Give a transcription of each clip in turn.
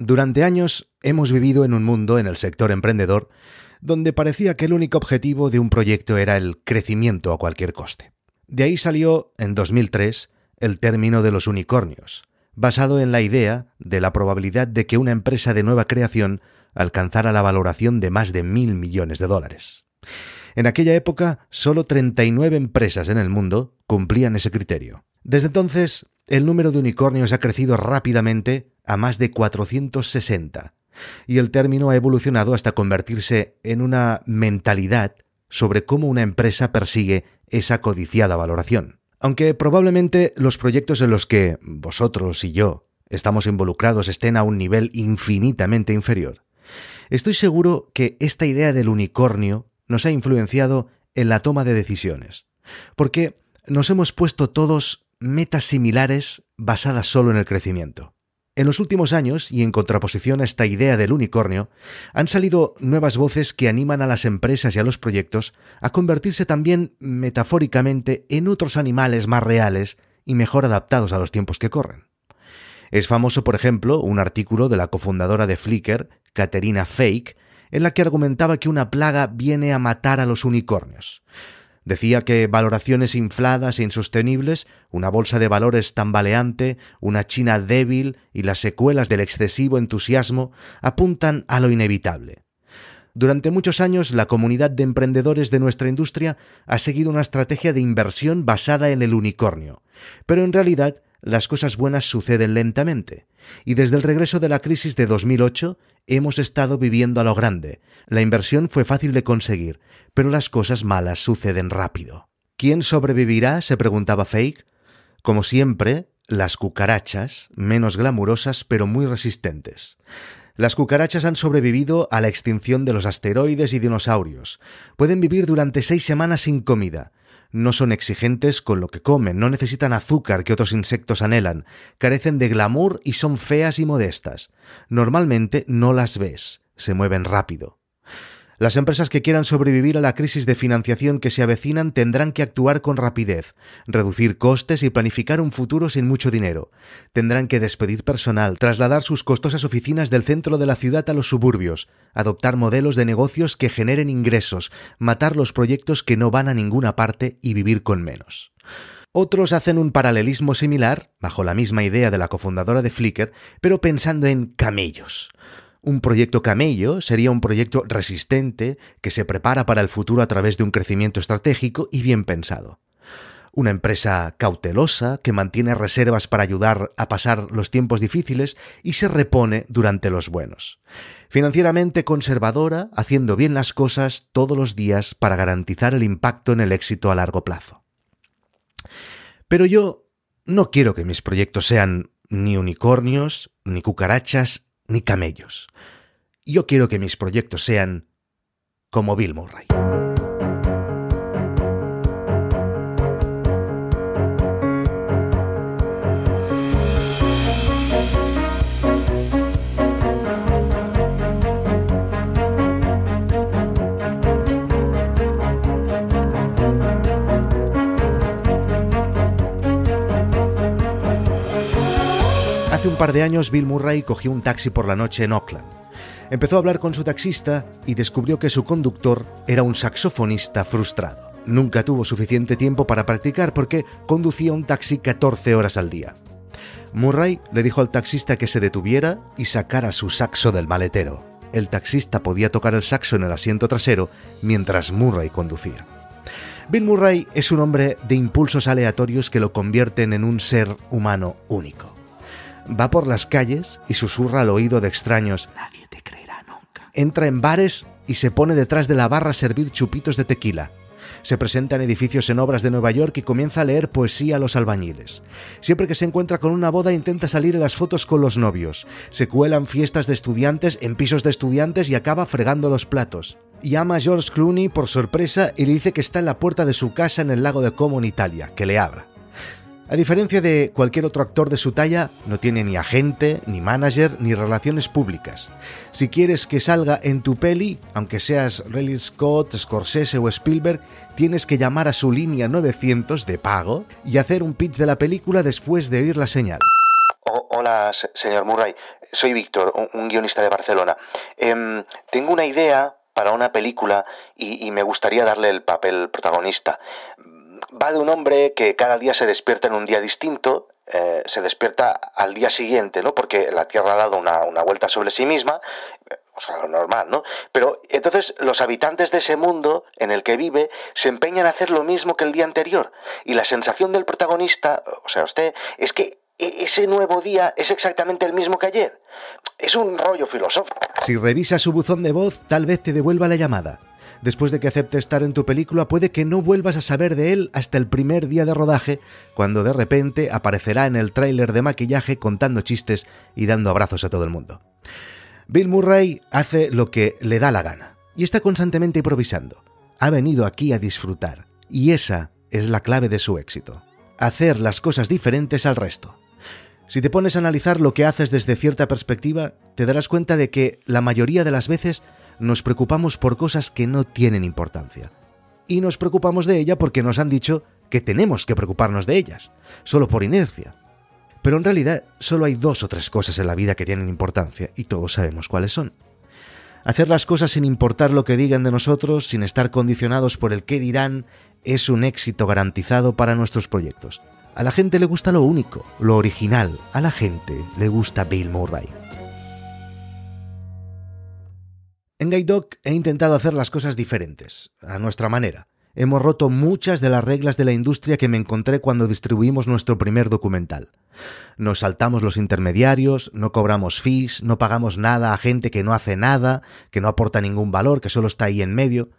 Durante años hemos vivido en un mundo en el sector emprendedor donde parecía que el único objetivo de un proyecto era el crecimiento a cualquier coste. De ahí salió, en 2003, el término de los unicornios, basado en la idea de la probabilidad de que una empresa de nueva creación alcanzara la valoración de más de mil millones de dólares. En aquella época, solo 39 empresas en el mundo cumplían ese criterio. Desde entonces, el número de unicornios ha crecido rápidamente a más de 460, y el término ha evolucionado hasta convertirse en una mentalidad sobre cómo una empresa persigue esa codiciada valoración. Aunque probablemente los proyectos en los que vosotros y yo estamos involucrados estén a un nivel infinitamente inferior, estoy seguro que esta idea del unicornio nos ha influenciado en la toma de decisiones, porque nos hemos puesto todos metas similares basadas solo en el crecimiento. En los últimos años, y en contraposición a esta idea del unicornio, han salido nuevas voces que animan a las empresas y a los proyectos a convertirse también metafóricamente en otros animales más reales y mejor adaptados a los tiempos que corren. Es famoso, por ejemplo, un artículo de la cofundadora de Flickr, Katerina Fake, en la que argumentaba que una plaga viene a matar a los unicornios. Decía que valoraciones infladas e insostenibles, una bolsa de valores tambaleante, una China débil y las secuelas del excesivo entusiasmo apuntan a lo inevitable. Durante muchos años la comunidad de emprendedores de nuestra industria ha seguido una estrategia de inversión basada en el unicornio, pero en realidad las cosas buenas suceden lentamente, y desde el regreso de la crisis de 2008 hemos estado viviendo a lo grande. La inversión fue fácil de conseguir, pero las cosas malas suceden rápido. ¿Quién sobrevivirá? se preguntaba Fake. Como siempre, las cucarachas, menos glamurosas pero muy resistentes. Las cucarachas han sobrevivido a la extinción de los asteroides y dinosaurios. Pueden vivir durante seis semanas sin comida, no son exigentes con lo que comen, no necesitan azúcar que otros insectos anhelan, carecen de glamour y son feas y modestas. Normalmente no las ves, se mueven rápido. Las empresas que quieran sobrevivir a la crisis de financiación que se avecinan tendrán que actuar con rapidez, reducir costes y planificar un futuro sin mucho dinero. Tendrán que despedir personal, trasladar sus costosas oficinas del centro de la ciudad a los suburbios, adoptar modelos de negocios que generen ingresos, matar los proyectos que no van a ninguna parte y vivir con menos. Otros hacen un paralelismo similar, bajo la misma idea de la cofundadora de Flickr, pero pensando en camellos. Un proyecto camello sería un proyecto resistente que se prepara para el futuro a través de un crecimiento estratégico y bien pensado. Una empresa cautelosa que mantiene reservas para ayudar a pasar los tiempos difíciles y se repone durante los buenos. Financieramente conservadora, haciendo bien las cosas todos los días para garantizar el impacto en el éxito a largo plazo. Pero yo no quiero que mis proyectos sean ni unicornios, ni cucarachas, ni camellos. Yo quiero que mis proyectos sean como Bill Murray. Hace un par de años Bill Murray cogió un taxi por la noche en Oakland. Empezó a hablar con su taxista y descubrió que su conductor era un saxofonista frustrado. Nunca tuvo suficiente tiempo para practicar porque conducía un taxi 14 horas al día. Murray le dijo al taxista que se detuviera y sacara su saxo del maletero. El taxista podía tocar el saxo en el asiento trasero mientras Murray conducía. Bill Murray es un hombre de impulsos aleatorios que lo convierten en un ser humano único va por las calles y susurra al oído de extraños. Nadie te creerá nunca. Entra en bares y se pone detrás de la barra a servir chupitos de tequila. Se presenta en edificios en obras de Nueva York y comienza a leer poesía a los albañiles. Siempre que se encuentra con una boda intenta salir en las fotos con los novios. Se cuelan fiestas de estudiantes en pisos de estudiantes y acaba fregando los platos. Llama a George Clooney por sorpresa y le dice que está en la puerta de su casa en el lago de Como en Italia, que le abra. A diferencia de cualquier otro actor de su talla, no tiene ni agente, ni manager, ni relaciones públicas. Si quieres que salga en tu peli, aunque seas Ridley Scott, Scorsese o Spielberg, tienes que llamar a su línea 900 de pago y hacer un pitch de la película después de oír la señal. hola, señor Murray. Soy Víctor, un, guionista de Barcelona. Em, tengo una idea para una película y, me gustaría darle el papel protagonista. Va de un hombre que cada día se despierta en un día distinto, eh, se despierta al día siguiente, ¿no? Porque la Tierra ha dado una, una vuelta sobre sí misma, o sea, lo normal, ¿no? Pero entonces los habitantes de ese mundo en el que vive se empeñan a hacer lo mismo que el día anterior. Y la sensación del protagonista, o sea, usted, es que e-, ese nuevo día es exactamente el mismo que ayer. Es un rollo filosófico. Si revisas su buzón de voz, tal vez te devuelva la llamada. Después de que acepte estar en tu película, puede que no vuelvas a saber de él hasta el primer día de rodaje, cuando de repente aparecerá en el tráiler de maquillaje contando chistes y dando abrazos a todo el mundo. Bill Murray hace lo que le da la gana y está constantemente improvisando. Ha venido aquí a disfrutar y esa es la clave de su éxito. Hacer las cosas diferentes al resto. Si te pones a analizar lo que haces desde cierta perspectiva, te darás cuenta de que la mayoría de las veces nos preocupamos por cosas que no tienen importancia. Y nos preocupamos de ella porque nos han dicho que tenemos que preocuparnos de ellas, solo por inercia. Pero en realidad solo hay dos o tres cosas en la vida que tienen importancia y todos sabemos cuáles son. Hacer las cosas sin importar lo que digan de nosotros, sin estar condicionados por el qué dirán, es un éxito garantizado para nuestros proyectos. A la gente le gusta lo único, lo original. A la gente le gusta Bill Murray. En Guide Dog he intentado hacer las cosas diferentes, a nuestra manera. Hemos roto muchas de las reglas de la industria que me encontré cuando distribuimos nuestro primer documental. Nos saltamos los intermediarios, no cobramos fees, no pagamos nada a gente que no hace nada, que no aporta ningún valor, que solo está ahí en medio.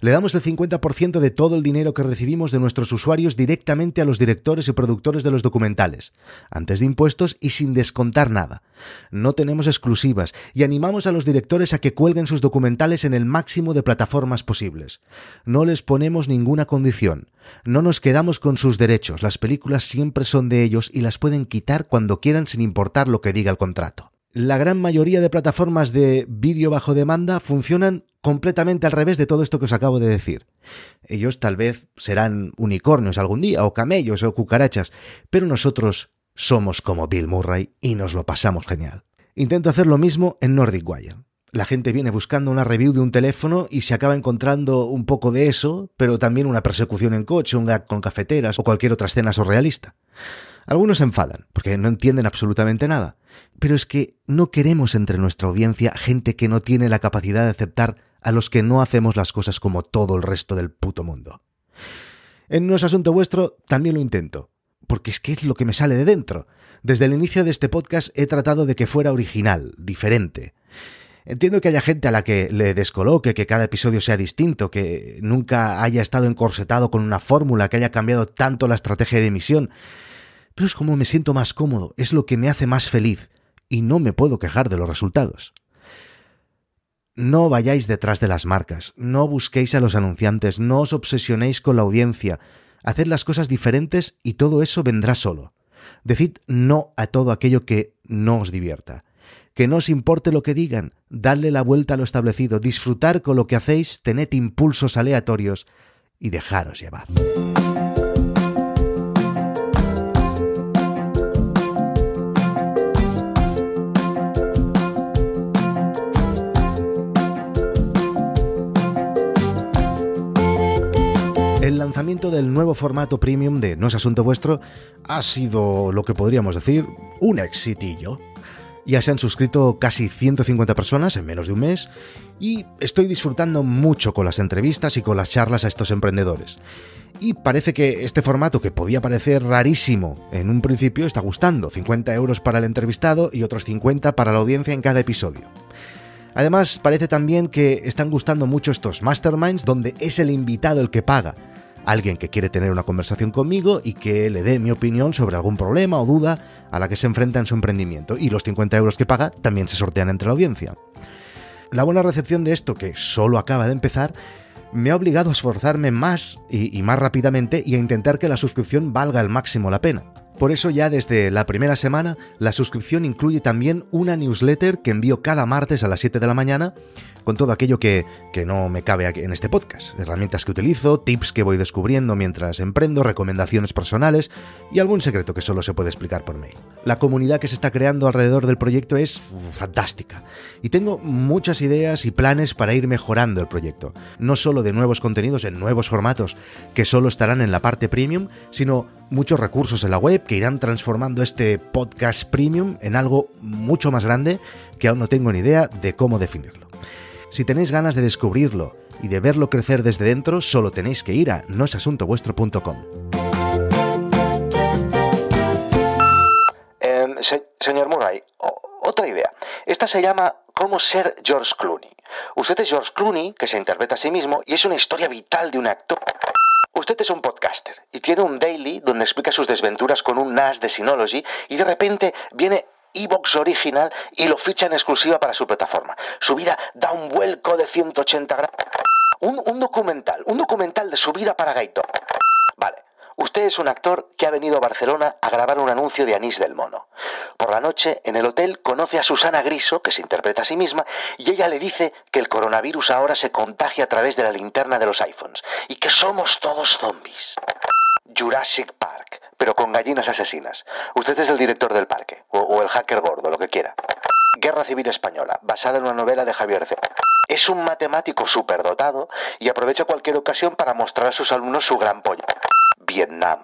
Le damos el 50% de todo el dinero que recibimos de nuestros usuarios directamente a los directores y productores de los documentales, antes de impuestos y sin descontar nada. No tenemos exclusivas y animamos a los directores a que cuelguen sus documentales en el máximo de plataformas posibles. No les ponemos ninguna condición. No nos quedamos con sus derechos. Las películas siempre son de ellos y las pueden quitar cuando quieran sin importar lo que diga el contrato la gran mayoría de plataformas de vídeo bajo demanda funcionan completamente al revés de todo esto que os acabo de decir. Ellos tal vez serán unicornios algún día, o camellos, o cucarachas, pero nosotros somos como Bill Murray y nos lo pasamos genial. Intento hacer lo mismo en Nordic Wire. La gente viene buscando una review de un teléfono y se acaba encontrando un poco de eso, pero también una persecución en coche, un gag con cafeteras o cualquier otra escena surrealista. Algunos se enfadan, porque no entienden absolutamente nada. Pero es que no queremos entre nuestra audiencia gente que no tiene la capacidad de aceptar a los que no hacemos las cosas como todo el resto del puto mundo. En No es asunto vuestro también lo intento, porque es que es lo que me sale de dentro. Desde el inicio de este podcast he tratado de que fuera original, diferente. Entiendo que haya gente a la que le descoloque que cada episodio sea distinto, que nunca haya estado encorsetado con una fórmula, que haya cambiado tanto la estrategia de emisión, pero es como me siento más cómodo, es lo que me hace más feliz, y no me puedo quejar de los resultados. No vayáis detrás de las marcas, no busquéis a los anunciantes, no os obsesionéis con la audiencia, haced las cosas diferentes y todo eso vendrá solo. Decid no a todo aquello que no os divierta. Que no os importe lo que digan, dadle la vuelta a lo establecido, disfrutar con lo que hacéis, tened impulsos aleatorios y dejaros llevar. El lanzamiento del nuevo formato premium de No es Asunto Vuestro ha sido, lo que podríamos decir, un exitillo. Ya se han suscrito casi 150 personas en menos de un mes y estoy disfrutando mucho con las entrevistas y con las charlas a estos emprendedores. Y parece que este formato, que podía parecer rarísimo en un principio, está gustando. 50 euros para el entrevistado y otros 50 para la audiencia en cada episodio. Además, parece también que están gustando mucho estos masterminds donde es el invitado el que paga alguien que quiere tener una conversación conmigo y que le dé mi opinión sobre algún problema o duda a la que se enfrenta en su emprendimiento. Y los 50 euros que paga también se sortean entre la audiencia. La buena recepción de esto, que solo acaba de empezar, me ha obligado a esforzarme más y, más rápidamente y a intentar que la suscripción valga al máximo la pena. Por eso ya desde la primera semana la suscripción incluye también una newsletter que envío cada martes a las 7 de la mañana con todo aquello que, no me cabe en este podcast. Herramientas que utilizo, tips que voy descubriendo mientras emprendo, recomendaciones personales y algún secreto que solo se puede explicar por mail. La comunidad que se está creando alrededor del proyecto es fantástica y tengo muchas ideas y planes para ir mejorando el proyecto. No solo de nuevos contenidos en nuevos formatos que solo estarán en la parte premium, sino muchos recursos en la web que irán transformando este podcast premium en algo mucho más grande que aún no tengo ni idea de cómo definirlo. Si tenéis ganas de descubrirlo y de verlo crecer desde dentro, solo tenéis que ir a noesasuntovuestro.com. Em, señor Murray, otra idea. Esta se llama Cómo ser George Clooney. Usted es George Clooney, que se interpreta a sí mismo, y es una historia vital de un actor. Usted es un podcaster y tiene un daily donde explica sus desventuras con un NAS de Synology y de repente viene Evox original y lo ficha en exclusiva para su plataforma. Su vida da un vuelco de 180 grados. Un, documental, un documental de su vida para Gaito. Vale, usted es un actor que ha venido a Barcelona a grabar un anuncio de Anís del Mono. Por la noche, en el hotel, conoce a Susana Griso, que se interpreta a sí misma, y ella le dice que el coronavirus ahora se contagia a través de la linterna de los iPhones y que somos todos zombies. Jurassic Park, pero con gallinas asesinas. Usted es el director del parque, o, el hacker gordo, lo que quiera. Guerra Civil Española, basada en una novela de Javier C. Es un matemático superdotado y aprovecha cualquier ocasión para mostrar a sus alumnos su gran pollo. Vietnam.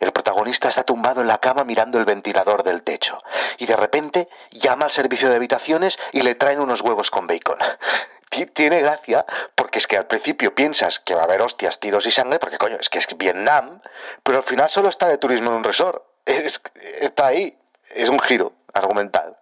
El protagonista está tumbado en la cama mirando el ventilador del techo y de repente llama al servicio de habitaciones y le traen unos huevos con bacon tiene gracia porque es que al principio piensas que va a haber hostias, tiros y sangre, porque coño, es que es Vietnam, pero al final solo está de turismo en un resort. está ahí. Es un giro argumental.